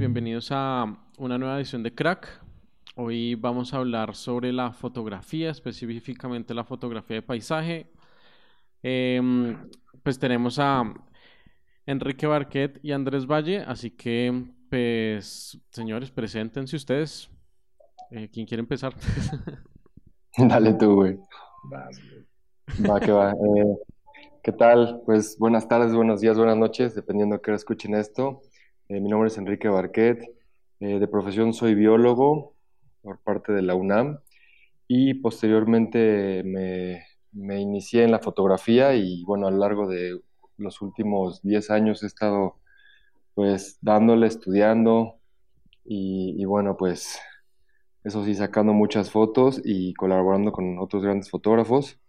Bienvenidos a una nueva edición de Crack. Hoy vamos a hablar sobre la fotografía, específicamente la fotografía de paisaje. Em, pues tenemos a Enrique Barquet y Andrés Valle, así que, pues, señores, preséntense ustedes. Eh, ¿Quién quiere empezar? Dale tú, güey. Va, que va. Eh, ¿qué tal? Pues buenas tardes, buenos días, buenas noches, dependiendo de qué hora escuchen esto. Eh, mi nombre es Enrique Barquet. de profesión soy biólogo por parte de la UNAM y posteriormente me, inicié en la fotografía y bueno, a lo largo de los últimos 10 años he estado pues dándole, estudiando y, y bueno, pues eso sí, sacando muchas fotos y colaborando con otros grandes fotógrafos.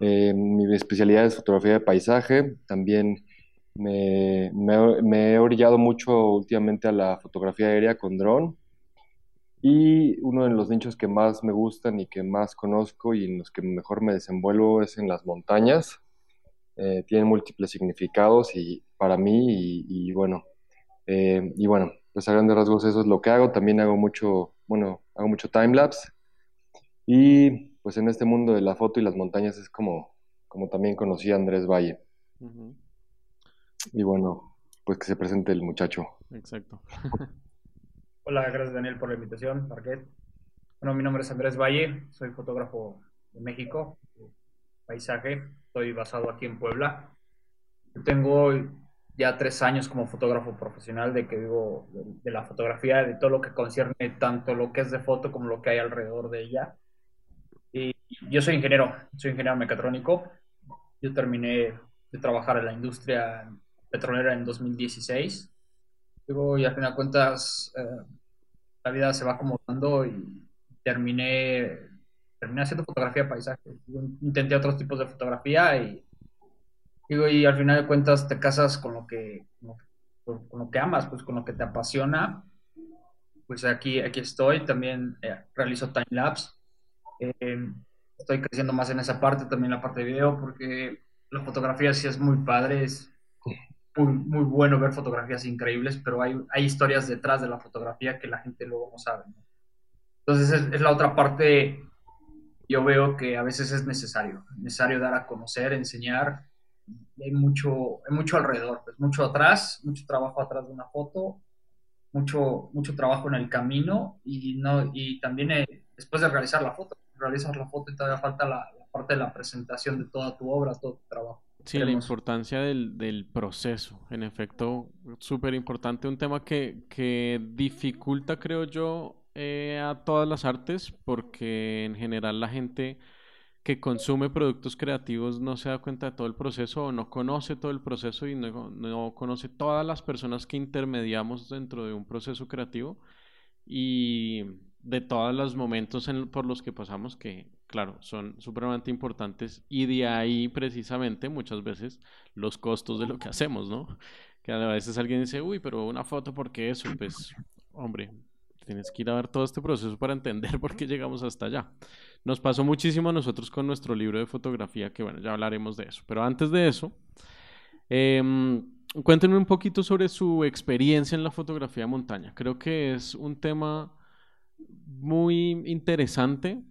Eh, mi especialidad es fotografía de paisaje. También me, he orillado mucho últimamente a la fotografía aérea con dron. Y uno de los nichos que más me gustan y que más conozco y en los que mejor me desenvuelvo es en las montañas. Eh, tienen múltiples significados y para mí y, bueno, eh, y bueno, pues a grandes rasgos eso es lo que hago. También hago mucho, bueno, hago mucho timelapse y pues en este mundo de la foto y las montañas es como, como también conocí a Andrés Valle. Y bueno, pues que se presente el muchacho. Exacto. Hola, gracias Daniel por la invitación, Parquet. Bueno, mi nombre es Andrés Valle, soy fotógrafo de México, paisaje, estoy basado aquí en Puebla. Tengo ya tres años como fotógrafo profesional, de que vivo de, la fotografía, de todo lo que concierne tanto lo que es de foto como lo que hay alrededor de ella. Y yo soy ingeniero, soy ingeniero mecatrónico. Yo terminé de trabajar en la industria petrolera en 2016. Luego, y al final de cuentas, eh, la vida se va acomodando y terminé, terminé haciendo fotografía de paisaje. intenté otros tipos de fotografía y Digo, y al final de cuentas te casas con lo que, con, lo que amas, pues con lo que te apasiona. Pues aquí, aquí estoy, también eh, realizo time lapse. Eh, estoy creciendo más en esa parte, también la parte de video, porque la fotografía sí es muy padre, es muy, bueno ver fotografías increíbles, pero hay, hay historias detrás de la fotografía que la gente luego no sabe. Entonces es, es la otra parte, yo veo que a veces es necesario, necesario dar a conocer, enseñar hay mucho, hay mucho alrededor, pues mucho atrás, mucho trabajo atrás de una foto, mucho, mucho trabajo en el camino y, no, y también eh, después de realizar la foto, realizas la foto y todavía falta la, parte de la presentación de toda tu obra, todo tu trabajo. Sí, la importancia del, del, proceso, en efecto, súper importante, un tema que, que dificulta, creo yo, eh, a todas las artes, porque en general la gente que consume productos creativos no se da cuenta de todo el proceso o no conoce todo el proceso y no, no conoce todas las personas que intermediamos dentro de un proceso creativo y de todos los momentos por los que pasamos que, claro, son supremamente importantes y de ahí precisamente muchas veces los costos de lo que hacemos, ¿no? Que a veces alguien dice, uy, pero una foto, ¿por qué eso? Pues, hombre, tienes que ir a ver todo este proceso para entender por qué llegamos hasta allá. Nos pasó muchísimo a nosotros con nuestro libro de fotografía, que bueno, ya hablaremos de eso. Pero antes de eso, eh, cuéntenme un poquito sobre su experiencia en la fotografía de montaña. Creo que es un tema muy interesante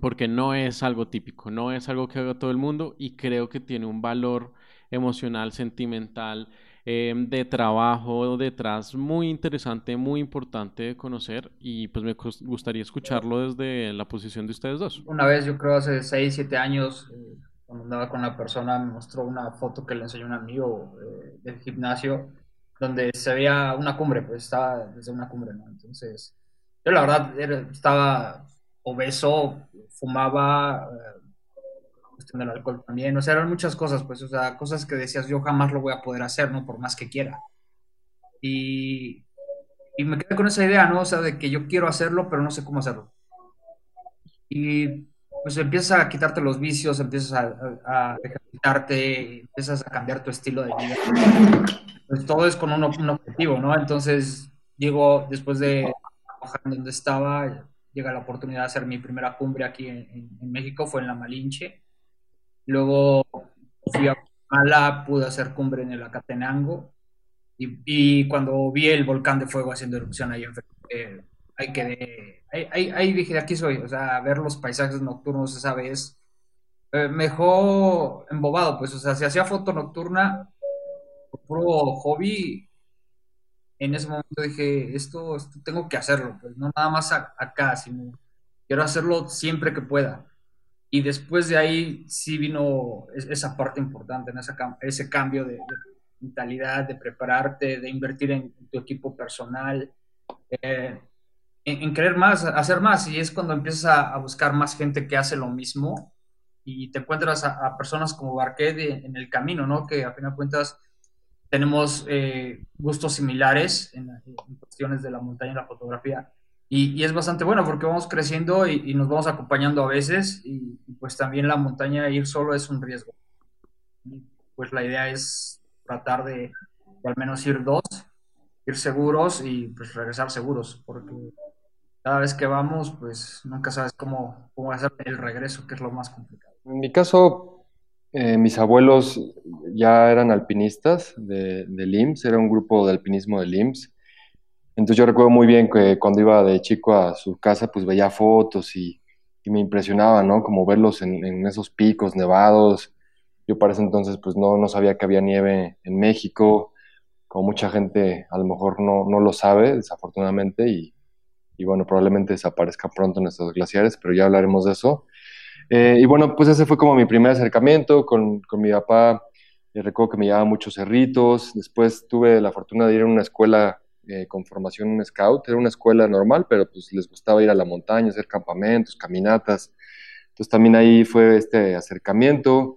porque no es algo típico, no es algo que haga todo el mundo y creo que tiene un valor emocional, sentimental, Em, de trabajo detrás muy interesante, muy importante de conocer y pues me gustaría escucharlo desde la posición de ustedes dos. Una vez, yo creo hace 6, 7 años, eh, cuando andaba con una persona, me mostró una foto que le enseñó un amigo eh, del gimnasio donde se veía una cumbre, pues estaba desde una cumbre, ¿no? Entonces, yo la verdad estaba obeso, fumaba, eh, cuestión del alcohol también, o sea, eran muchas cosas, pues, o sea, cosas que decías, yo jamás lo voy a poder hacer, ¿no? Por más que quiera. Y, y me quedé con esa idea, ¿no? O sea, de que yo quiero hacerlo, pero no sé cómo hacerlo. Y pues empiezas a quitarte los vicios, empiezas a, a, ejercitarte, empiezas a cambiar tu estilo de vida. Pues todo es con un, un objetivo, ¿no? Entonces, llego después de trabajar en donde estaba, llega la oportunidad de hacer mi primera cumbre aquí en, en México, fue en La Malinche. Luego fui a Guatemala, pude hacer cumbre en el Acatenango Y, cuando vi el volcán de fuego haciendo erupción ahí enfrente, ahí quedé, ahí, ahí, dije, aquí soy, o sea, ver los paisajes nocturnos esa vez, eh, me dejó embobado, pues, o sea, si hacía foto nocturna, puro hobby, en ese momento dije, esto, tengo que hacerlo, pues no nada más acá, sino quiero hacerlo siempre que pueda. Y después de ahí sí vino esa parte importante, en ese cambio de, mentalidad, de prepararte, de invertir en, tu equipo personal, eh, en, querer más, hacer más. Y es cuando empiezas a, buscar más gente que hace lo mismo y te encuentras a, personas como Barquet en el camino, ¿no? Que a fin de cuentas tenemos eh, gustos similares en, cuestiones de la montaña y la fotografía. Y, es bastante bueno porque vamos creciendo y, nos vamos acompañando a veces y, pues también la montaña ir solo es un riesgo. pues la idea es tratar de, al menos ir dos, ir seguros y pues regresar seguros porque cada vez que vamos pues nunca sabes cómo, cómo ser el regreso que es lo más complicado. En mi caso eh, mis abuelos ya eran alpinistas de, del IMSS, era un grupo de alpinismo del IMSS. Entonces yo recuerdo muy bien que cuando iba de chico a su casa, pues veía fotos y, me impresionaba, ¿no? Como verlos en, esos picos nevados. Yo para ese entonces pues no, no sabía que había nieve en México, como mucha gente a lo mejor no, no lo sabe, desafortunadamente, y, y bueno, probablemente desaparezca pronto en estos glaciares, pero ya hablaremos de eso. Eh, y bueno, pues ese fue como mi primer acercamiento con, con mi papá. Eh, recuerdo que me llevaba muchos cerritos. Después tuve la fortuna de ir a una escuela eh, con formación en scout. Era una escuela normal, pero pues les gustaba ir a la montaña, hacer campamentos, caminatas. Entonces también ahí fue este acercamiento.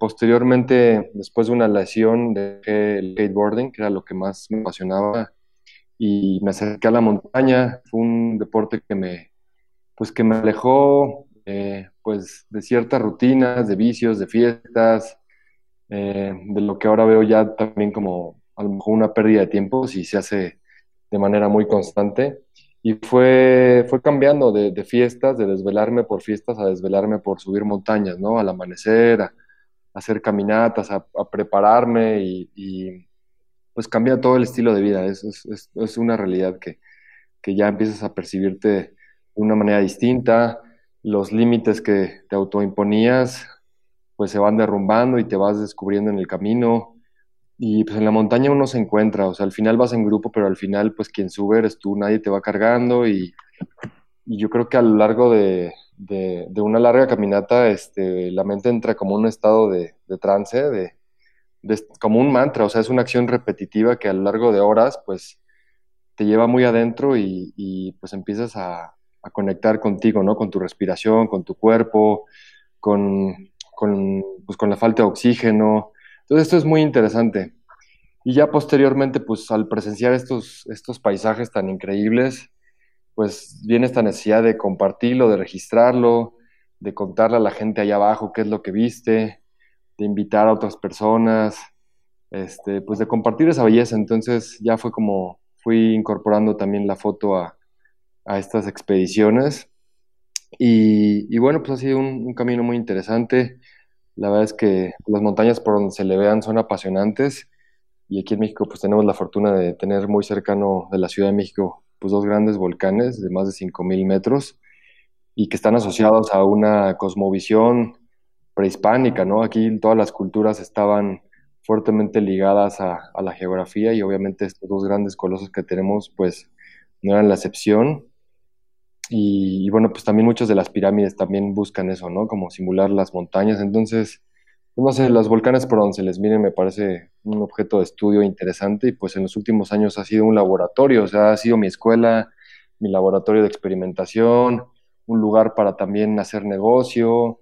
posteriormente, después de una lesión, dejé el skateboarding, que era lo que más me apasionaba, y me acerqué a la montaña. Fue un deporte que me, pues que me alejó eh, pues de ciertas rutinas, de vicios, de fiestas, eh, de lo que ahora veo ya también como a lo mejor una pérdida de tiempo si se hace de manera muy constante. Y fue, fue cambiando de, fiestas, de desvelarme por fiestas a desvelarme por subir montañas, ¿no? Al amanecer, a, hacer caminatas, a, prepararme y, pues cambia todo el estilo de vida. Es, es, una realidad que, que ya empiezas a percibirte de una manera distinta los límites que te autoimponías pues se van derrumbando y te vas descubriendo en el camino. Y pues en la montaña uno se encuentra, o sea, al final vas en grupo, pero al final pues quien sube eres tú, nadie te va cargando y, yo creo que a lo largo de, una larga caminata este, la mente entra como un estado de, trance, de, como un mantra, o sea, es una acción repetitiva que a lo largo de horas pues te lleva muy adentro y pues empiezas a, a conectar contigo, ¿no? Con tu respiración, con tu cuerpo, con, con, pues, con la falta de oxígeno. Entonces esto es muy interesante. Y ya posteriormente, pues al presenciar estos, estos paisajes tan increíbles, pues viene esta necesidad de compartirlo, de registrarlo, de contarle a la gente allá abajo qué es lo que viste, de invitar a otras personas, este, pues de compartir esa belleza. Entonces ya fue como fui incorporando también la foto a, a estas expediciones. Y, bueno, pues ha sido un, camino muy interesante. La verdad es que las montañas por donde se le vean son apasionantes. Y aquí en México pues tenemos la fortuna de tener muy cercano de la Ciudad de México pues dos grandes volcanes de más de 5.000 metros y que están asociados a una cosmovisión prehispánica, ¿no? Aquí todas las culturas estaban fuertemente ligadas a, a la geografía y obviamente estos dos grandes colosos que tenemos pues no eran la excepción y, bueno, pues también muchas de las pirámides también buscan eso, ¿no? Como simular las montañas. Entonces, pues no sé, los volcanes por donde se les mire me parece un objeto de estudio interesante y pues en los últimos años ha sido un laboratorio, o sea, ha sido mi escuela, mi laboratorio de experimentación, un lugar para también hacer negocio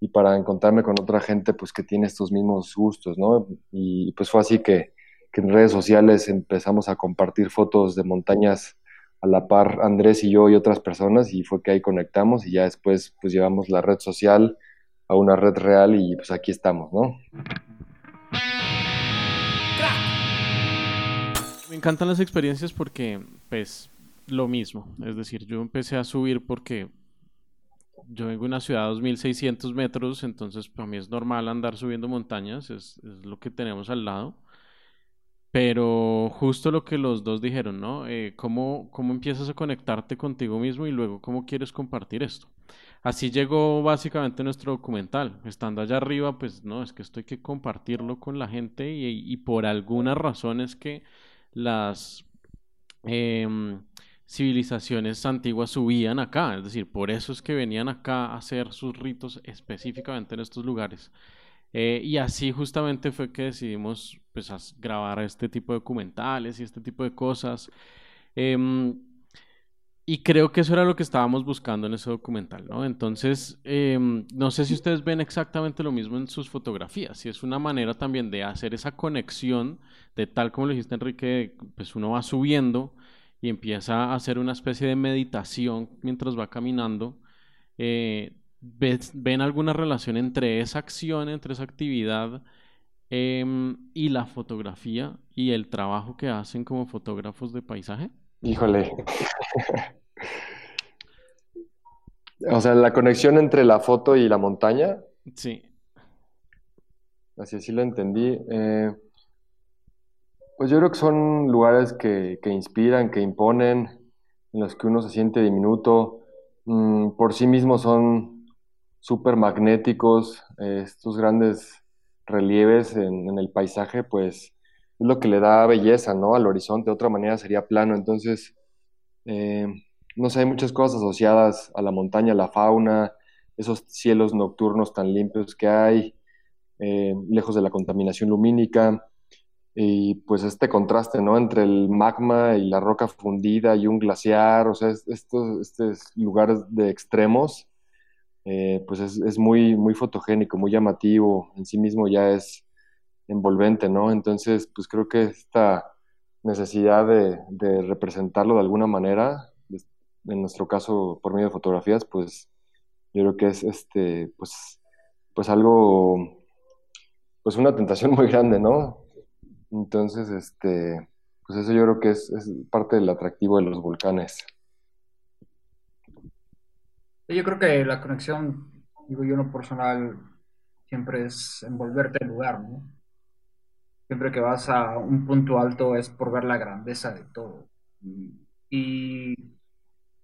y para encontrarme con otra gente pues que tiene estos mismos gustos, ¿no? Y pues fue así que en redes sociales empezamos a compartir fotos de montañas a la par Andrés y yo y otras personas y fue que ahí conectamos y ya después pues llevamos la red social a una red real y pues aquí estamos, ¿no? Me encantan las experiencias porque pues lo mismo, es decir, yo empecé a subir porque yo vengo de una ciudad a 2600 metros, entonces para mí es normal andar subiendo montañas, es, es lo que tenemos al lado Pero justo lo que los dos dijeron, ¿no? Eh, ¿cómo, ¿Cómo empiezas a conectarte contigo mismo y luego cómo quieres compartir esto? Así llegó básicamente nuestro documental. Estando allá arriba, pues no, es que esto hay que compartirlo con la gente y, por algunas razones que las em, civilizaciones antiguas subían acá. Es decir, por eso es que venían acá a hacer sus ritos específicamente en estos lugares. Eh, y así justamente fue que decidimos pues, grabar este tipo de documentales y este tipo de cosas. Em, y creo que eso era lo que estábamos buscando en ese documental, ¿no? Entonces, em, no sé si ustedes ven exactamente lo mismo en sus fotografías, si es una manera también de hacer esa conexión, de tal como lo dijiste Enrique, pues uno va subiendo y empieza a hacer una especie de meditación mientras va caminando. Eh, ¿Ven alguna relación entre esa acción, entre esa actividad em, y la fotografía y el trabajo que hacen como fotógrafos de paisaje? Híjole. o sea, la conexión entre la foto y la montaña. Sí. Así así lo entendí. Eh, pues yo creo que son lugares que, que, inspiran, que imponen, en los que uno se siente diminuto. Mm, por sí mismos son súper magnéticos, eh, estos grandes relieves en, el paisaje, pues es lo que le da belleza, ¿no? Al horizonte, de otra manera sería plano, entonces, eh, no sé, hay muchas cosas asociadas a la montaña, la fauna, esos cielos nocturnos tan limpios que hay, eh, lejos de la contaminación lumínica, y pues este contraste, ¿no? Entre el magma y la roca fundida y un glaciar, o sea, estos, estos lugares de extremos eh, pues es, muy, muy fotogénico, muy llamativo, en sí mismo ya es envolvente, ¿no? Entonces, pues creo que esta necesidad de, representarlo de alguna manera, en nuestro caso por medio de fotografías, pues yo creo que es este, pues, pues algo, pues una tentación muy grande, ¿no? Entonces, este, pues eso yo creo que es, es parte del atractivo de los volcanes. Yo creo que la conexión, digo yo, no personal, siempre es envolverte en lugar, ¿no? Siempre que vas a un punto alto es por ver la grandeza de todo. Y,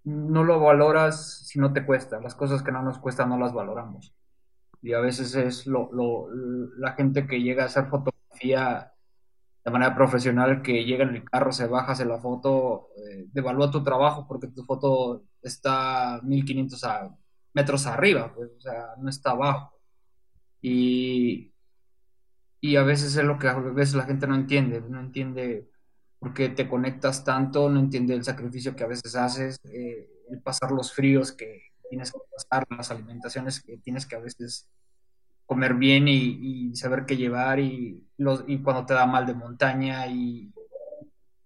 no lo valoras si no te cuesta. Las cosas que no nos cuestan no las valoramos. Y a veces es lo, la gente que llega a hacer fotografía de manera profesional que llega en el carro, se baja, hace la foto, eh, devalúa tu trabajo porque tu foto está 1500 metros arriba, pues, o sea, no está abajo. Y, y a veces es lo que a veces la gente no entiende, no entiende por qué te conectas tanto, no entiende el sacrificio que a veces haces, eh, el pasar los fríos que tienes que pasar, las alimentaciones que tienes que a veces comer bien y, saber qué llevar y, los, y cuando te da mal de montaña y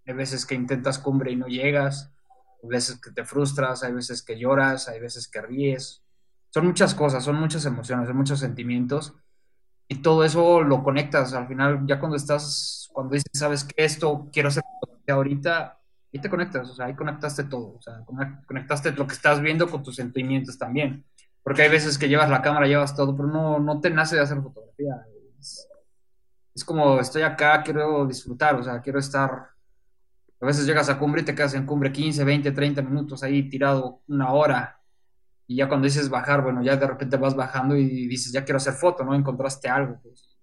hay veces que intentas cumbre y no llegas, hay veces que te frustras, hay veces que lloras, hay veces que ríes. Son muchas cosas, son muchas emociones, son muchos sentimientos y todo eso lo conectas. Al final, ya cuando estás, cuando dices, sabes que esto quiero hacer ahorita, y te conectas, o sea, ahí conectaste todo, o sea, conectaste lo que estás viendo con tus sentimientos también. Porque hay veces que llevas la cámara, llevas todo, pero no, no te nace de hacer fotografía. Es, como, estoy acá, quiero disfrutar, o sea, quiero estar... A veces llegas a cumbre y te quedas en cumbre 15, 20, 30 minutos ahí tirado una hora. Y ya cuando dices bajar, bueno, ya de repente vas bajando y dices, ya quiero hacer foto, ¿no? Encontraste algo. Pues.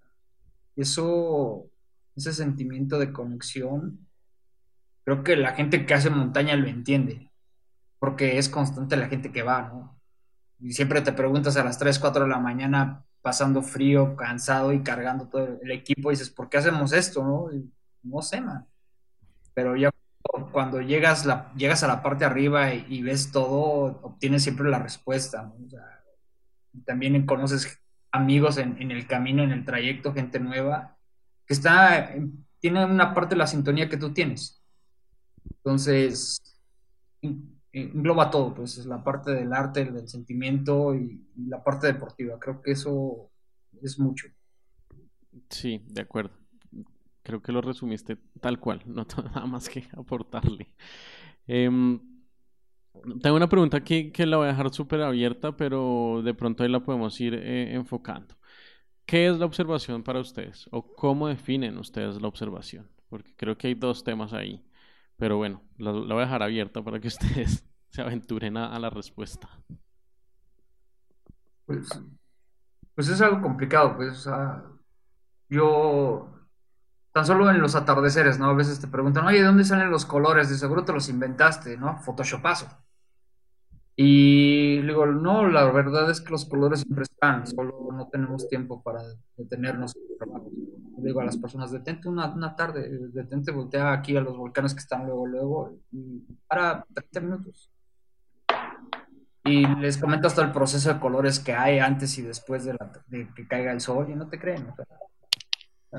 Eso, ese sentimiento de conexión, creo que la gente que hace montaña lo entiende. Porque es constante la gente que va, ¿no? y siempre te preguntas a las 3, 4 de la mañana pasando frío, cansado y cargando todo el equipo dices, ¿por qué hacemos esto? No, no sé, man. Pero ya cuando llegas, la, llegas a la parte arriba y, ves todo, obtienes siempre la respuesta. también conoces amigos en, en, el camino, en el trayecto, gente nueva, que está, tiene una parte de la sintonía que tú tienes. Entonces, engloba todo, pues es la parte del arte, del sentimiento y, la parte deportiva. Creo que eso es mucho. Sí, de acuerdo. Creo que lo resumiste tal cual, no tengo nada más que aportarle. Em, tengo una pregunta aquí que la voy a dejar súper abierta, pero de pronto ahí la podemos ir eh, enfocando. ¿Qué es la observación para ustedes? ¿O cómo definen ustedes la observación? porque creo que hay dos temas ahí. Pero bueno, lo, voy a dejar abierto para que ustedes se aventuren a, la respuesta. Pues, pues, es algo complicado, pues, yo, tan solo en los atardeceres, ¿no? A veces te preguntan, oye, ¿de dónde salen los colores? De seguro te los inventaste, ¿no? Photoshopazo. Y digo, no, la verdad es que los colores siempre están, solo no tenemos tiempo para detenernos. digo a las personas, detente una, tarde, detente, voltea aquí a los volcanes que están luego, luego, y para 30 minutos. Y les comento hasta el proceso de colores que hay antes y después de, que caiga el sol, y no te creen.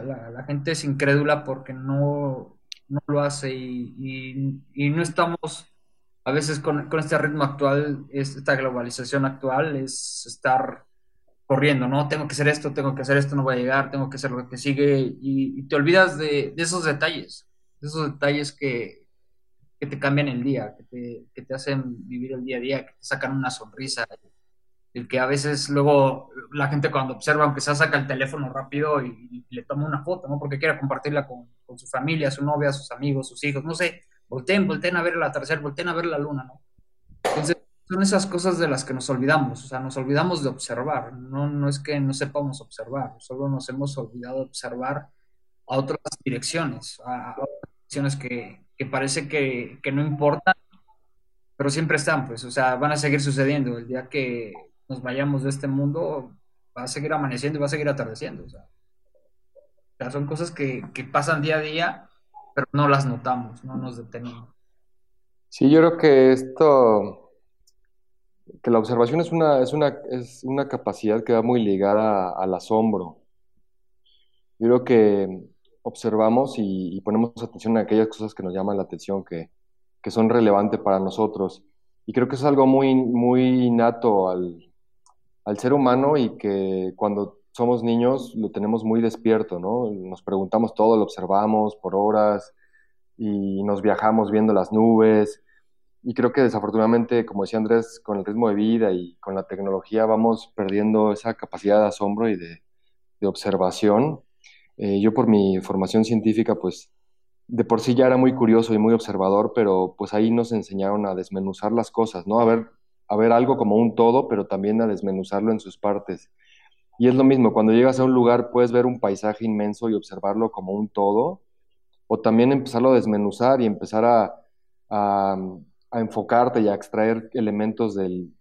La, gente es incrédula porque no, no lo hace y, y no estamos a veces con, este ritmo actual, esta globalización actual, es estar corriendo, ¿no? Tengo que hacer esto, tengo que hacer esto, no voy a llegar, tengo que hacer lo que sigue, y, te olvidas de, esos detalles, de esos detalles que, te cambian el día, que te, hacen vivir el día a día, que te sacan una sonrisa, el que a veces luego la gente cuando observa, aunque se saca el teléfono rápido y, le toma una foto, ¿no? Porque quiere compartirla con, con su familia, su novia, sus amigos, sus hijos, no sé, volteen, volteen a ver el atardecer, volteen a ver la luna, ¿no? Entonces, son esas cosas de las que nos olvidamos, o sea, nos olvidamos de observar, no, no es que no sepamos observar, solo nos hemos olvidado de observar a otras direcciones, a, otras direcciones que, que parece que, que, no importan, pero siempre están, pues, o sea, van a seguir sucediendo. El día que nos vayamos de este mundo, va a seguir amaneciendo y va a seguir atardeciendo, o sea, son cosas que, que pasan día a día pero no las notamos, no nos detenemos. Sí, yo creo que esto, que la observación es una, es una, es una capacidad que va muy ligada al asombro. Yo creo que observamos y, ponemos atención a aquellas cosas que nos llaman la atención, que, que, son relevantes para nosotros. Y creo que es algo muy, muy innato al, al ser humano y que cuando somos niños lo tenemos muy despierto, ¿no? Nos preguntamos todo, lo observamos por horas y nos viajamos viendo las nubes. Y creo que desafortunadamente, como decía Andrés, con el ritmo de vida y con la tecnología vamos perdiendo esa capacidad de asombro y de, observación. Eh, yo por mi formación científica, pues de por sí ya era muy curioso y muy observador, pero pues ahí nos enseñaron a desmenuzar las cosas, ¿no? A ver, a ver algo como un todo, pero también a desmenuzarlo en sus partes. Y es lo mismo, cuando llegas a un lugar puedes ver un paisaje inmenso y observarlo como un todo, o también empezarlo a desmenuzar y empezar a, enfocarte y a extraer elementos del,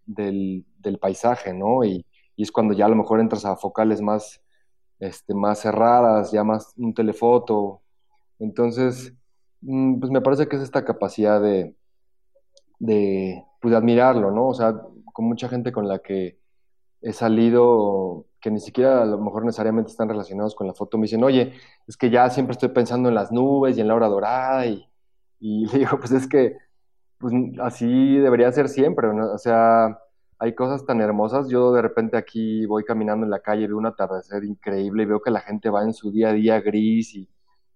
paisaje, ¿no? Y, es cuando ya a lo mejor entras a focales más, este, más cerradas, ya más un telefoto. Entonces, mm, pues me parece que es esta capacidad de, pues admirarlo, ¿no? O sea, con mucha gente con la que he salido que ni siquiera a lo mejor necesariamente están relacionados con la foto, me dicen, oye, es que ya siempre estoy pensando en las nubes y en la hora dorada, y, y le digo, pues es que pues, así debería ser siempre, o sea, hay cosas tan hermosas, yo de repente aquí voy caminando en la calle, veo un atardecer increíble y veo que la gente va en su día a día gris y,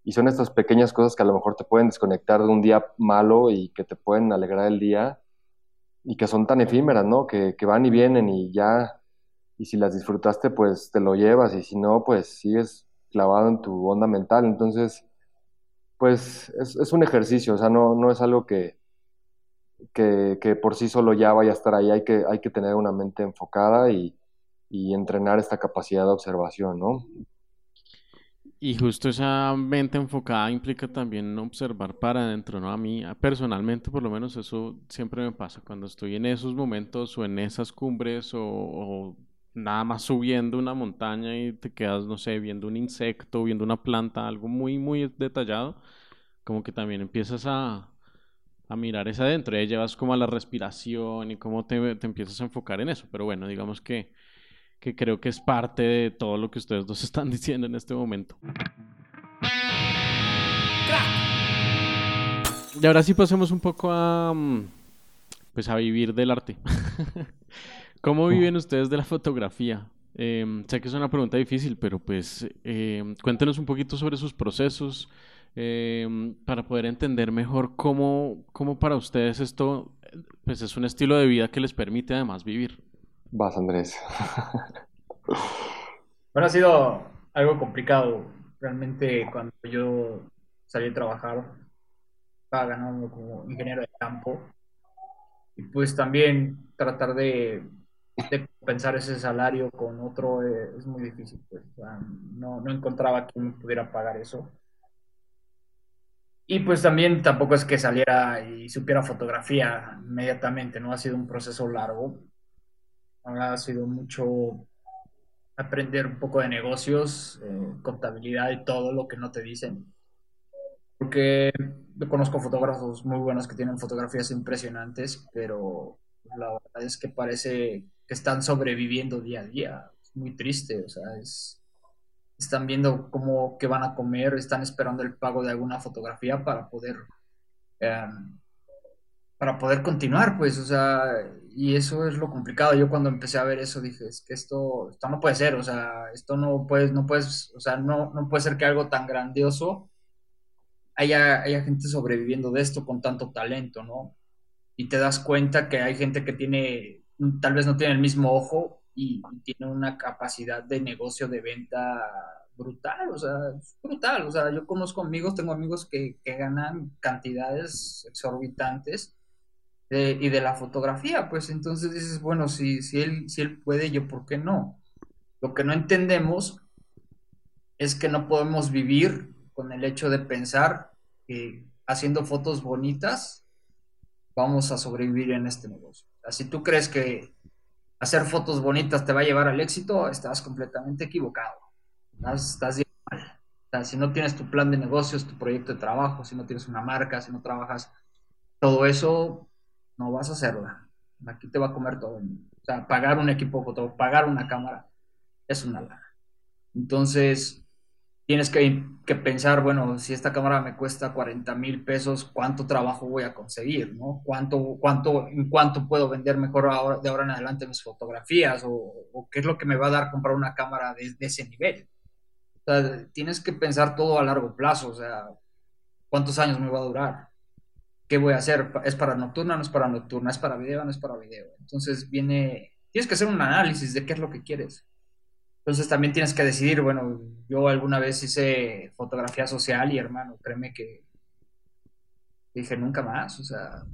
y son estas pequeñas cosas que a lo mejor te pueden desconectar de un día malo y que te pueden alegrar el día y que son tan efímeras, ¿no? Que, que van y vienen y ya y si las disfrutaste, pues te lo llevas y si no, pues sigues clavado en tu onda mental. Entonces, pues es, un ejercicio, o sea, no, no es algo que, que, por sí solo ya vaya a estar ahí, hay que, hay que tener una mente enfocada y, y entrenar esta capacidad de observación, ¿no? Y justo esa mente enfocada implica también observar para adentro, ¿no? A mí personalmente, por lo menos, eso siempre me pasa. Cuando estoy en esos momentos o en esas cumbres o nada más subiendo una montaña y te quedas, no sé, viendo un insecto, viendo una planta, algo muy, muy detallado, como que también empiezas a, a mirar esa adentro, y llevas como a la respiración y cómo te, te, empiezas a enfocar en eso, pero bueno, digamos que, que creo que es parte de todo lo que ustedes dos están diciendo en este momento. Y ahora sí pasemos un poco a, mm, pues a vivir del arte. ¿Cómo viven ustedes de la fotografía? Em, sé que es una pregunta difícil, pero pues em, cuéntenos un poquito sobre sus procesos em, para poder entender mejor cómo, cómo para ustedes esto pues es un estilo de vida que les permite además vivir. Vas, Andrés. bueno, ha sido algo complicado. Realmente cuando yo salí a trabajar, estaba ganando como ingeniero de campo. Y pues también tratar de, de compensar ese salario con otro es muy difícil. Pues. no, no encontraba quien pudiera pagar eso. Y pues también tampoco es que saliera y supiera fotografía inmediatamente, ¿no? Ha sido un proceso largo. Ha sido mucho aprender un poco de negocios, eh, contabilidad y todo lo que no te dicen. Porque yo conozco fotógrafos muy buenos que tienen fotografías impresionantes, pero la verdad es que parece que están sobreviviendo día a día. Es muy triste, o sea, es, están viendo cómo qué van a comer, están esperando el pago de alguna fotografía para poder em, para poder continuar, pues, o sea, y eso es lo complicado. Yo cuando empecé a ver eso dije, es que esto, esto no puede ser, o sea, esto no puedes, no puedes, o sea, no, no puede ser que algo tan grandioso haya, haya gente sobreviviendo de esto con tanto talento, ¿no? Y te das cuenta que hay gente que tiene, tal vez no tiene el mismo ojo, y, tiene una capacidad de negocio de venta brutal, o sea, brutal. O sea, yo conozco amigos, tengo amigos que, que ganan cantidades exorbitantes y de la fotografía, pues entonces dices, bueno, si, si, él, si él puede, yo, ¿por qué no? Lo que no entendemos es que no podemos vivir con el hecho de pensar que haciendo fotos bonitas vamos a sobrevivir en este negocio. si tú crees que hacer fotos bonitas te va a llevar al éxito, estás completamente equivocado. Estás, estás mal. si no tienes tu plan de negocios, tu proyecto de trabajo, si no tienes una marca, si no trabajas todo eso, no vas a hacerla. Aquí te va a comer todo. O sea, pagar un equipo de foto, pagar una cámara, es una lana. Entonces, tienes que, pensar, bueno, si esta cámara me cuesta 40 mil pesos, ¿cuánto trabajo voy a conseguir? ¿no? ¿Cuánto, cuánto, ¿En cuánto puedo vender mejor de ahora en adelante mis fotografías? O, qué es lo que me va a dar comprar una cámara de, ese nivel? O sea, tienes que pensar todo a largo plazo, o sea, ¿cuántos años me va a durar? ¿Qué voy a hacer? ¿Es para nocturna? ¿No es para nocturna? ¿Es para video? ¿No es para video? Entonces viene, tienes que hacer un análisis de qué es lo que quieres entonces también tienes que decidir, bueno, yo alguna vez hice fotografía social y hermano, créeme que dije nunca más, o sea,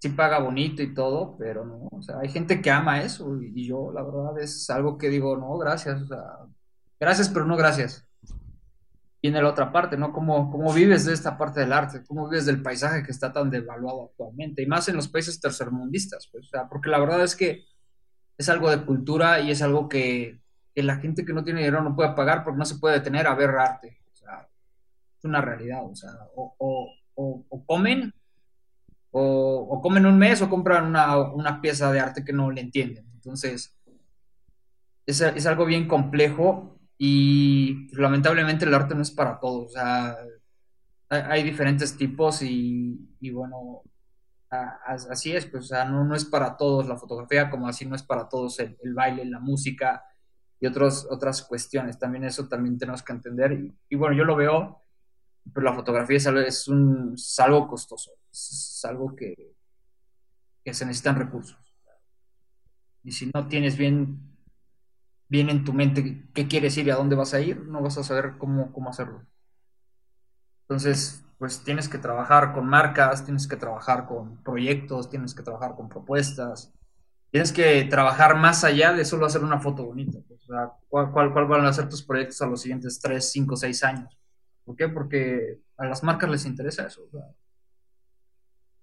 sí paga bonito y todo, pero no, o sea, hay gente que ama eso y yo la verdad es algo que digo, no, gracias, o sea, gracias, pero no gracias. Viene la otra parte, ¿no? ¿Cómo, ¿Cómo vives de esta parte del arte? ¿Cómo vives del paisaje que está tan devaluado actualmente? Y más en los países tercermundistas, pues, o sea, porque la verdad es que es algo de cultura y es algo que la gente que no tiene dinero no puede pagar porque no se puede detener a ver arte. O sea, es una realidad. O sea, o, comen, o, comen un mes o compran una, pieza de arte que no le entienden. Entonces, es, es algo bien complejo y lamentablemente el arte no es para todos. O sea, hay, diferentes tipos y, bueno, así es, pues, o sea, no, no es para todos la fotografía, como así no es para todos el, el baile, la música, y otros, otras cuestiones. También eso también tenemos que entender. Y, bueno, yo lo veo, pero la fotografía es es un, algo costoso, es algo que, que se necesitan recursos. Y si no tienes bien, bien en tu mente qué quieres ir y a dónde vas a ir, no vas a saber cómo, cómo hacerlo. Entonces, pues tienes que trabajar con marcas, tienes que trabajar con proyectos, tienes que trabajar con propuestas, tienes que trabajar más allá de solo hacer una foto bonita. O sea, ¿cuál, cuál, cuál, van a ser tus proyectos a los siguientes 3, 5, 6 años? ¿Por qué? Porque a las marcas les interesa eso.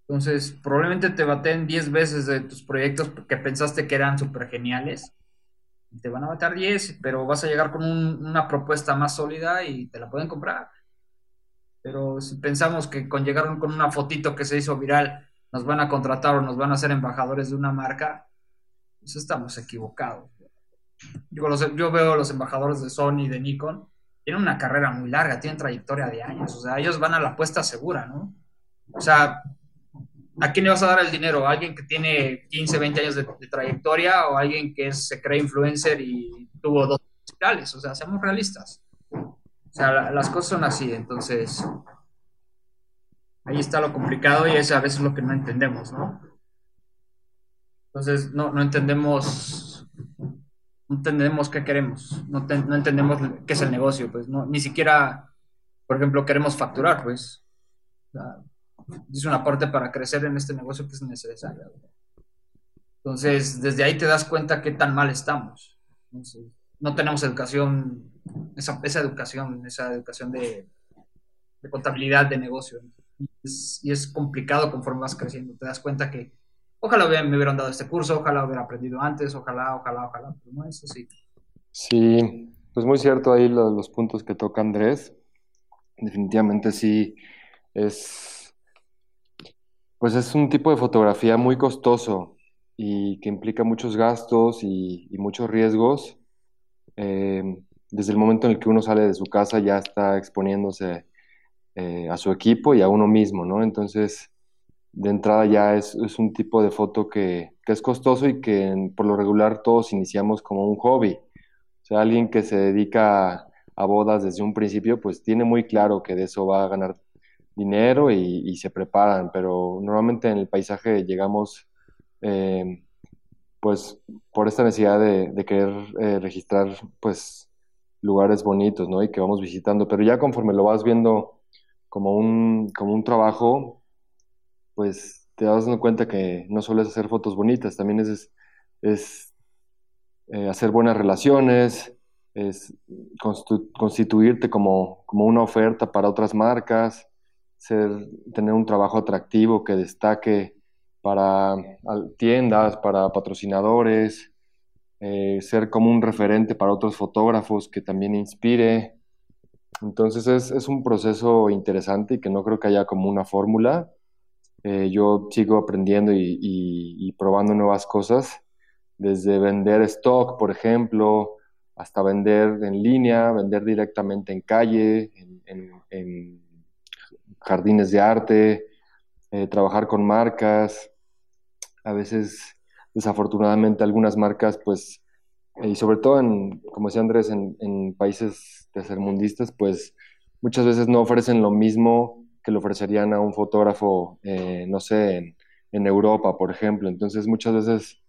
Entonces, probablemente te baten 10 veces de tus proyectos que pensaste que eran súper geniales. Te van a bater 10, pero vas a llegar con una propuesta más sólida y te la pueden comprar. Pero si pensamos que con llegar con una fotito que se hizo viral nos van a contratar o nos van a hacer embajadores de una marca, pues estamos equivocados. Yo, yo veo los embajadores de Sony, de Nikon, tienen una carrera muy larga, tienen trayectoria de años, o sea, ellos van a la apuesta segura, ¿no? O sea, ¿a quién le vas a dar el dinero? ¿A alguien que tiene 15, 20 años de, trayectoria o alguien que se cree influencer y tuvo dos musicales? O sea, seamos realistas. O sea, las cosas son así, entonces ahí está lo complicado y es a veces lo que no entendemos, ¿no? Entonces, no, no entendemos, no entendemos qué queremos, no, entendemos qué es el negocio, pues no, ni siquiera por ejemplo, queremos facturar, pues. Es una parte para crecer en este negocio que es necesaria. Entonces, desde ahí te das cuenta qué tan mal estamos. no tenemos educación, esa, esa, educación, esa educación de, de contabilidad de negocio. y es complicado conforme vas creciendo. Te das cuenta que ojalá me hubieran dado este curso, ojalá hubiera aprendido antes, ojalá, ojalá, ojalá, pero no es así. Sí, pues muy cierto ahí los puntos que toca Andrés. Definitivamente sí es, pues es un tipo de fotografía muy costoso y que implica muchos gastos y, muchos riesgos. Eh, desde el momento en el que uno sale de su casa ya está exponiéndose eh, a su equipo y a uno mismo, ¿no? Entonces, de entrada ya es, un tipo de foto que, es costoso y que por lo regular todos iniciamos como un hobby. O sea, alguien que se dedica a bodas desde un principio, pues tiene muy claro que de eso va a ganar dinero y, se preparan, pero normalmente en el paisaje llegamos eh, pues por esta necesidad de, querer eh, registrar pues lugares bonitos, ¿no? Y que vamos visitando, pero ya conforme lo vas viendo como un, como un trabajo, pues te das cuenta que no solo es hacer fotos bonitas, también es, es eh, hacer buenas relaciones, es constituirte como, como, una oferta para otras marcas, ser, tener un trabajo atractivo que destaque para tiendas, para patrocinadores, eh, ser como un referente para otros fotógrafos que también inspire. Entonces es, es un proceso interesante y que no creo que haya como una fórmula. Eh, yo sigo aprendiendo y, probando nuevas cosas, desde vender stock, por ejemplo, hasta vender en línea, vender directamente en calle, en, jardines de arte, eh, trabajar con marcas. A veces, desafortunadamente, algunas marcas, pues, eh, y sobre todo, en, como decía Andrés, en, en países tercermundistas, pues muchas veces no ofrecen lo mismo que le ofrecerían a un fotógrafo, eh, no sé, en, Europa, por ejemplo. Entonces muchas veces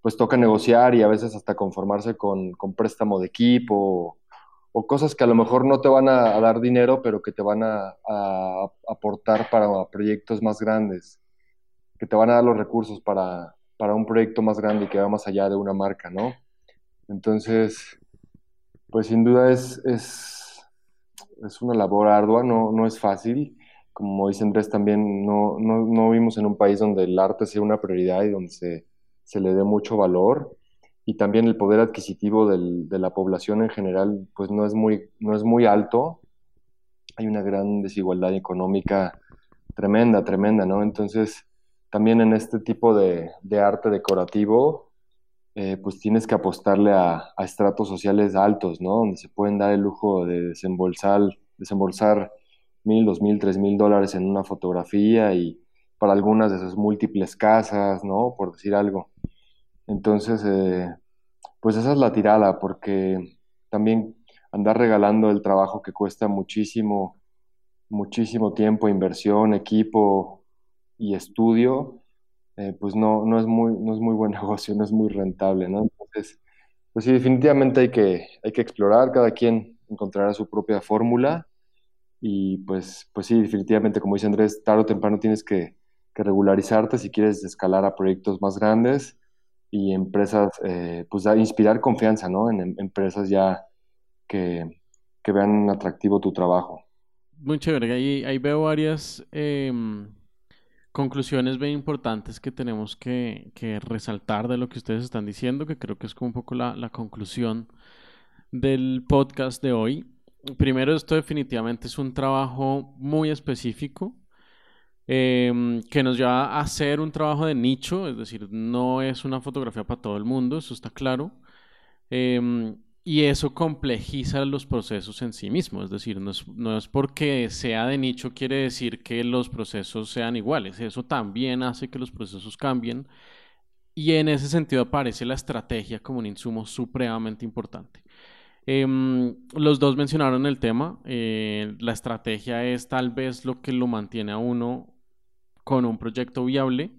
pues toca negociar y a veces hasta conformarse con, préstamo de equipo o, cosas que a lo mejor no te van a, dar dinero, pero que te van a, aportar para proyectos más grandes, que te van a dar los recursos para, para un proyecto más grande y que va más allá de una marca, ¿no? Entonces, pues sin duda es, es, es una labor ardua, no, no es fácil como dice Andrés, también no, no, no vivimos en un país donde el arte sea una prioridad y donde se, se le dé mucho valor y también el poder adquisitivo del, de la población en general pues no es muy, no es muy alto. Hay una gran desigualdad económica tremenda, tremenda, ¿no? Entonces, también en este tipo de, arte decorativo, eh, pues tienes que apostarle a, estratos sociales altos, ¿no? Donde se pueden dar el lujo de desembolsar, desembolsar mil, dos mil, tres mil dólares en una fotografía y para algunas de esas múltiples casas, ¿no? Por decir algo. Entonces, eh, pues esa es la tirada, porque también andar regalando el trabajo que cuesta muchísimo, muchísimo tiempo, inversión, equipo y estudio, eh, pues no, no, es muy, no es muy buen negocio, no es muy rentable, ¿no? Entonces, pues sí, definitivamente hay que, hay que explorar, cada quien encontrará su propia fórmula y pues, pues sí, definitivamente, como dice Andrés, tarde o temprano tienes que, regularizarte si quieres escalar a proyectos más grandes y empresas, eh, pues da, inspirar confianza, ¿no? En, empresas ya que, vean atractivo tu trabajo. Muy chévere, ahí, veo varias em, conclusiones bien importantes que tenemos que, resaltar de lo que ustedes están diciendo, que creo que es como un poco la conclusión del podcast de hoy primero esto definitivamente es un trabajo muy específico em, que nos lleva a hacer un trabajo de nicho, es decir, no es una fotografía para todo el mundo, eso está claro. Em, y eso complejiza los procesos en sí mismos, es decir, no es, no es, porque sea de nicho quiere decir que los procesos sean iguales, eso también hace que los procesos cambien y en ese sentido aparece la estrategia como un insumo supremamente importante. Em, los dos mencionaron el tema. Eh, la estrategia es tal vez lo que lo mantiene a uno con un proyecto viable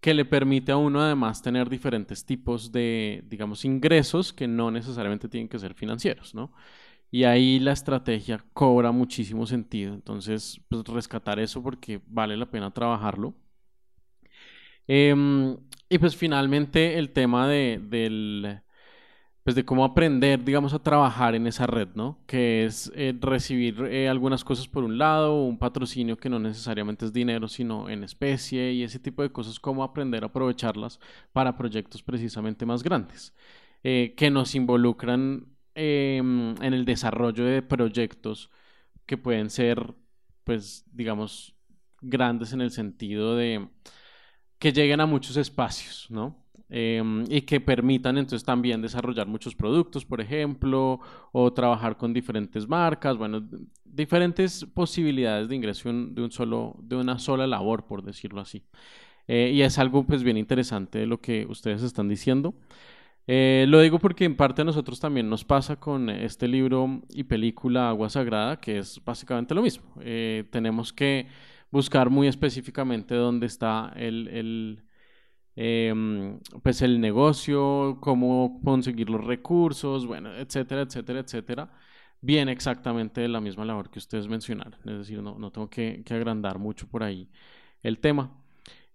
que le permite a uno además tener diferentes tipos de, digamos, ingresos que no necesariamente tienen que ser financieros, ¿no? Y ahí la estrategia cobra muchísimo sentido. Entonces, pues rescatar eso porque vale la pena trabajarlo. Em, y pues finalmente el tema de, del, pues de cómo aprender, digamos, a trabajar en esa red, ¿no? Que es eh, recibir eh, algunas cosas por un lado, un patrocinio que no necesariamente es dinero, sino en especie y ese tipo de cosas, cómo aprender a aprovecharlas para proyectos precisamente más grandes, eh, que nos involucran em, en el desarrollo de proyectos que pueden ser, pues, digamos, grandes en el sentido de que lleguen a muchos espacios, ¿no? Em, y que permitan entonces también desarrollar muchos productos, por ejemplo, o trabajar con diferentes marcas, bueno, diferentes posibilidades de ingreso de, un solo, de una sola labor, por decirlo así. Eh, y es algo pues bien interesante lo que ustedes están diciendo. Eh, lo digo porque en parte a nosotros también nos pasa con este libro y película Agua Sagrada, que es básicamente lo mismo. Eh, tenemos que buscar muy específicamente dónde está el Em, pues el negocio, cómo conseguir los recursos, bueno, etcétera, etcétera, etcétera, viene exactamente la misma labor que ustedes mencionaron. Es decir, no, no tengo que, agrandar mucho por ahí el tema.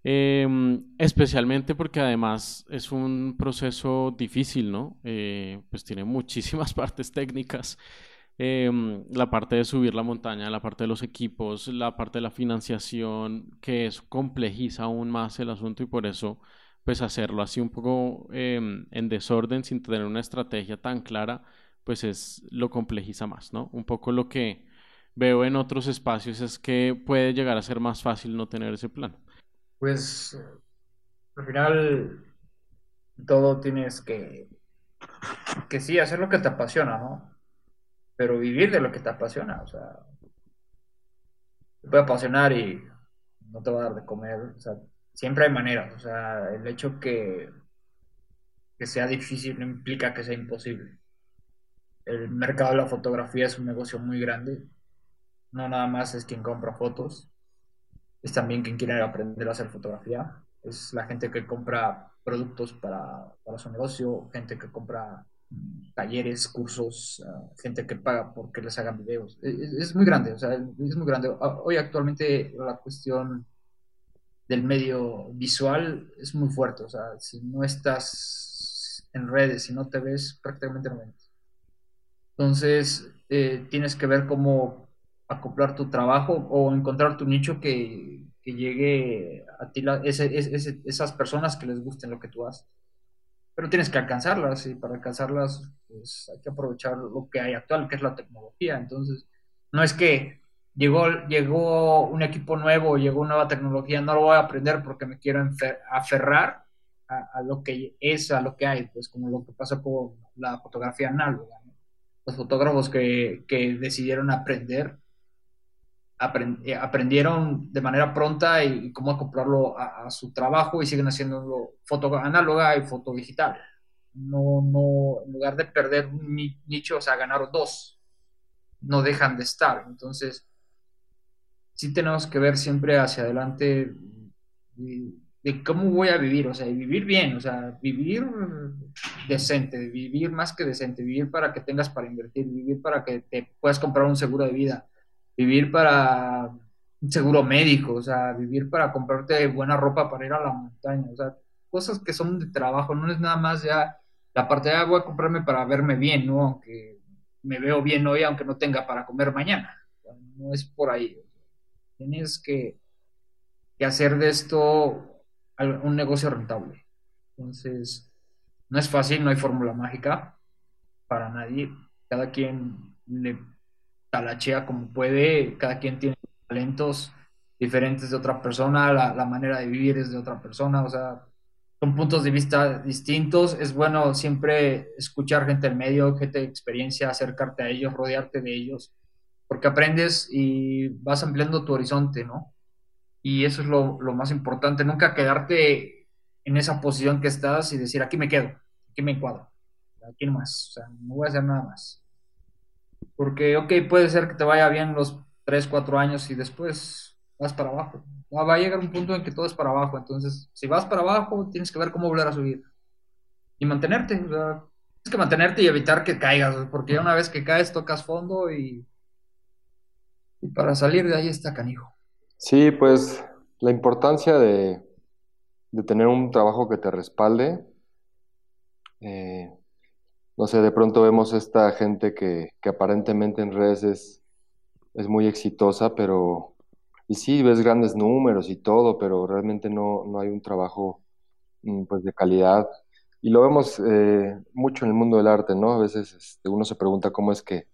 Em, especialmente porque además es un proceso difícil, ¿no? Eh, pues tiene muchísimas partes técnicas. Em, la parte de subir la montaña, la parte de los equipos, la parte de la financiación, que eso complejiza aún más el asunto y por eso pues hacerlo así un poco em, en desorden sin tener una estrategia tan clara, pues es lo complejiza más, ¿no? Un poco lo que veo en otros espacios es que puede llegar a ser más fácil no tener ese plan. Pues al final todo tienes que, que sí, hacer lo que te apasiona, ¿no? Pero vivir de lo que te apasiona, o sea, te puede apasionar y no te va a dar de comer, o sea, siempre hay maneras, o sea, el hecho que, que sea difícil no implica que sea imposible. El mercado de la fotografía es un negocio muy grande, no nada más es quien compra fotos, es también quien quiere aprender a hacer fotografía, es la gente que compra productos para, para su negocio, gente que compra talleres, cursos, ah, gente que paga porque les hagan videos. E, e, es, muy grande, o sea, es muy grande. Ah, hoy actualmente la cuestión del medio visual es muy fuerte, o sea, si no estás en redes, si no te ves, prácticamente no ves. Entonces, eh, tienes que ver cómo acoplar tu trabajo o encontrar tu nicho que, que llegue a ti, esas personas que les gusten lo que tú haces pero tienes que alcanzarlas y para alcanzarlas pues hay que aprovechar lo que hay actual, que es la tecnología. Entonces, no es que llegó, llegó un equipo nuevo, llegó nueva tecnología, no lo voy a aprender porque me quiero aferrar a, lo que es, a lo que hay, pues como lo que pasa con la fotografía análoga. Los fotógrafos que, que decidieron aprender aprendieron de manera pronta y, cómo acoplarlo a, su trabajo y siguen haciéndolo foto análoga y foto digital. No, no, en lugar de perder un nicho, o sea, ganar dos, no dejan de estar. Entonces, sí tenemos que ver siempre hacia adelante de, cómo voy a vivir, o sea, vivir bien, o sea, vivir decente, vivir más que decente, vivir para que tengas para invertir, vivir para que te puedas comprar un seguro de vida vivir para un seguro médico, o sea, vivir para comprarte buena ropa para ir a la montaña, o sea, cosas que son de trabajo, no es nada más ya la parte de, ah, voy a comprarme para verme bien, ¿no? Aunque me veo bien hoy, aunque no tenga para comer mañana, no es por ahí. Tienes que, que hacer de esto un negocio rentable. Entonces, no es fácil, no hay fórmula mágica para nadie. Cada quien le talachea como puede, cada quien tiene talentos diferentes de otra persona, la, manera de vivir es de otra persona, o sea, son puntos de vista distintos, es bueno siempre escuchar gente del medio, gente de experiencia, acercarte a ellos, rodearte de ellos, porque aprendes y vas ampliando tu horizonte, ¿no? Y eso es lo, lo más importante, nunca quedarte en esa posición que estás y decir, aquí me quedo, aquí me encuadro, aquí no más, o sea, no voy a hacer nada más. Porque, ok, puede ser que te vaya bien los 3, 4 años y después vas para abajo. Va a llegar un punto en que todo es para abajo. Entonces, si vas para abajo, tienes que ver cómo volver a subir. Y mantenerte. O sea, que mantenerte y evitar que caigas, porque una vez que caes tocas fondo y, y para salir de ahí está canijo. Sí, pues la importancia de, de tener un trabajo que te respalde. Eh, no sé, de pronto vemos esta gente que, que aparentemente en redes es, es, muy exitosa, pero, y sí, ves grandes números y todo, pero realmente no, no hay un trabajo mm, pues, de calidad. Y lo vemos eh, mucho en el mundo del arte, ¿no? A veces este, uno se pregunta cómo es que,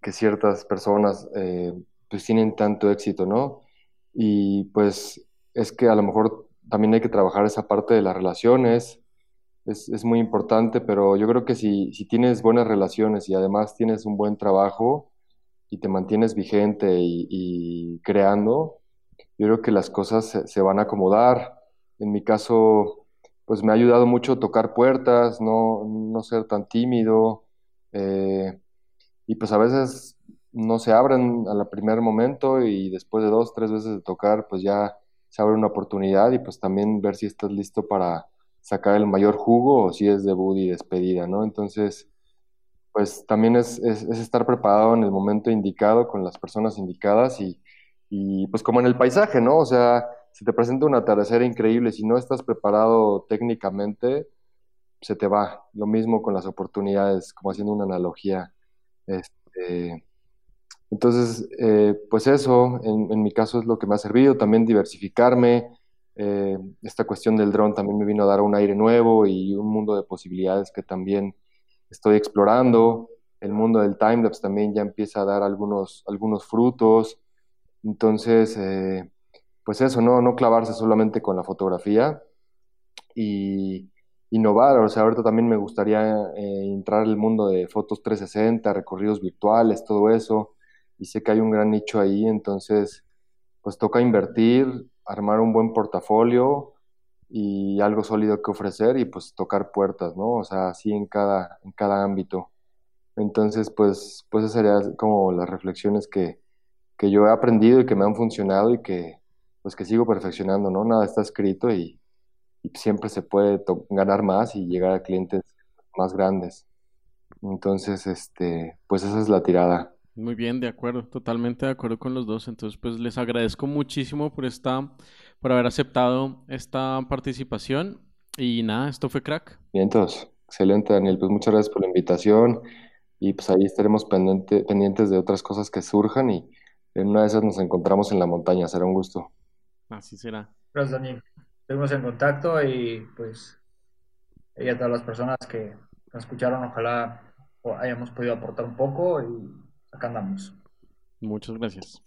que ciertas personas eh, pues tienen tanto éxito, ¿no? Y pues es que a lo mejor también hay que trabajar esa parte de las relaciones, es, es muy importante, pero yo creo que si, si, tienes buenas relaciones y además tienes un buen trabajo y te mantienes vigente y, creando, yo creo que las cosas se, se, van a acomodar. En mi caso, pues me ha ayudado mucho tocar puertas, no, no ser tan tímido, eh, y pues a veces no se abren al primer momento y después de dos, tres veces de tocar, pues ya se abre una oportunidad y pues también ver si estás listo para sacar el mayor jugo o si es debut y despedida, ¿no? Entonces, pues también es, es, estar preparado en el momento indicado con las personas indicadas y, pues como en el paisaje, ¿no? O sea, si te presenta un atardecer increíble, si no estás preparado técnicamente, se te va. Lo mismo con las oportunidades, como haciendo una analogía. Este, entonces, eh, pues eso, en, mi caso es lo que me ha servido, también diversificarme, eh, esta cuestión del dron también me vino a dar un aire nuevo y un mundo de posibilidades que también estoy explorando. El mundo del timelapse también ya empieza a dar algunos, algunos frutos. Entonces, eh, pues eso, ¿no? no clavarse solamente con la fotografía y innovar. O sea, ahorita también me gustaría eh, entrar al mundo de fotos 360, recorridos virtuales, todo eso. Y sé que hay un gran nicho ahí, entonces, pues toca invertir, armar un buen portafolio y algo sólido que ofrecer y pues tocar puertas, ¿no? O sea, así en cada, en cada ámbito. Entonces, pues, pues esas serían como las reflexiones que, que yo he aprendido y que me han funcionado y que pues que sigo perfeccionando, ¿no? Nada está escrito y, y siempre se puede ganar más y llegar a clientes más grandes. Entonces, este, pues esa es la tirada. Muy bien, de acuerdo, totalmente de acuerdo con los dos. Entonces, pues les agradezco muchísimo por esta, por haber aceptado esta participación. Y nada, esto fue crack. Bien, entonces, excelente, Daniel. Pues muchas gracias por la invitación. Y pues ahí estaremos pendiente, pendientes de otras cosas que surjan y en una de esas nos encontramos en la montaña. Será un gusto. Así será. Gracias, Daniel. Seguimos en contacto y pues y a todas las personas que nos escucharon, ojalá hayamos podido aportar un poco y acá andamos. Muchas gracias.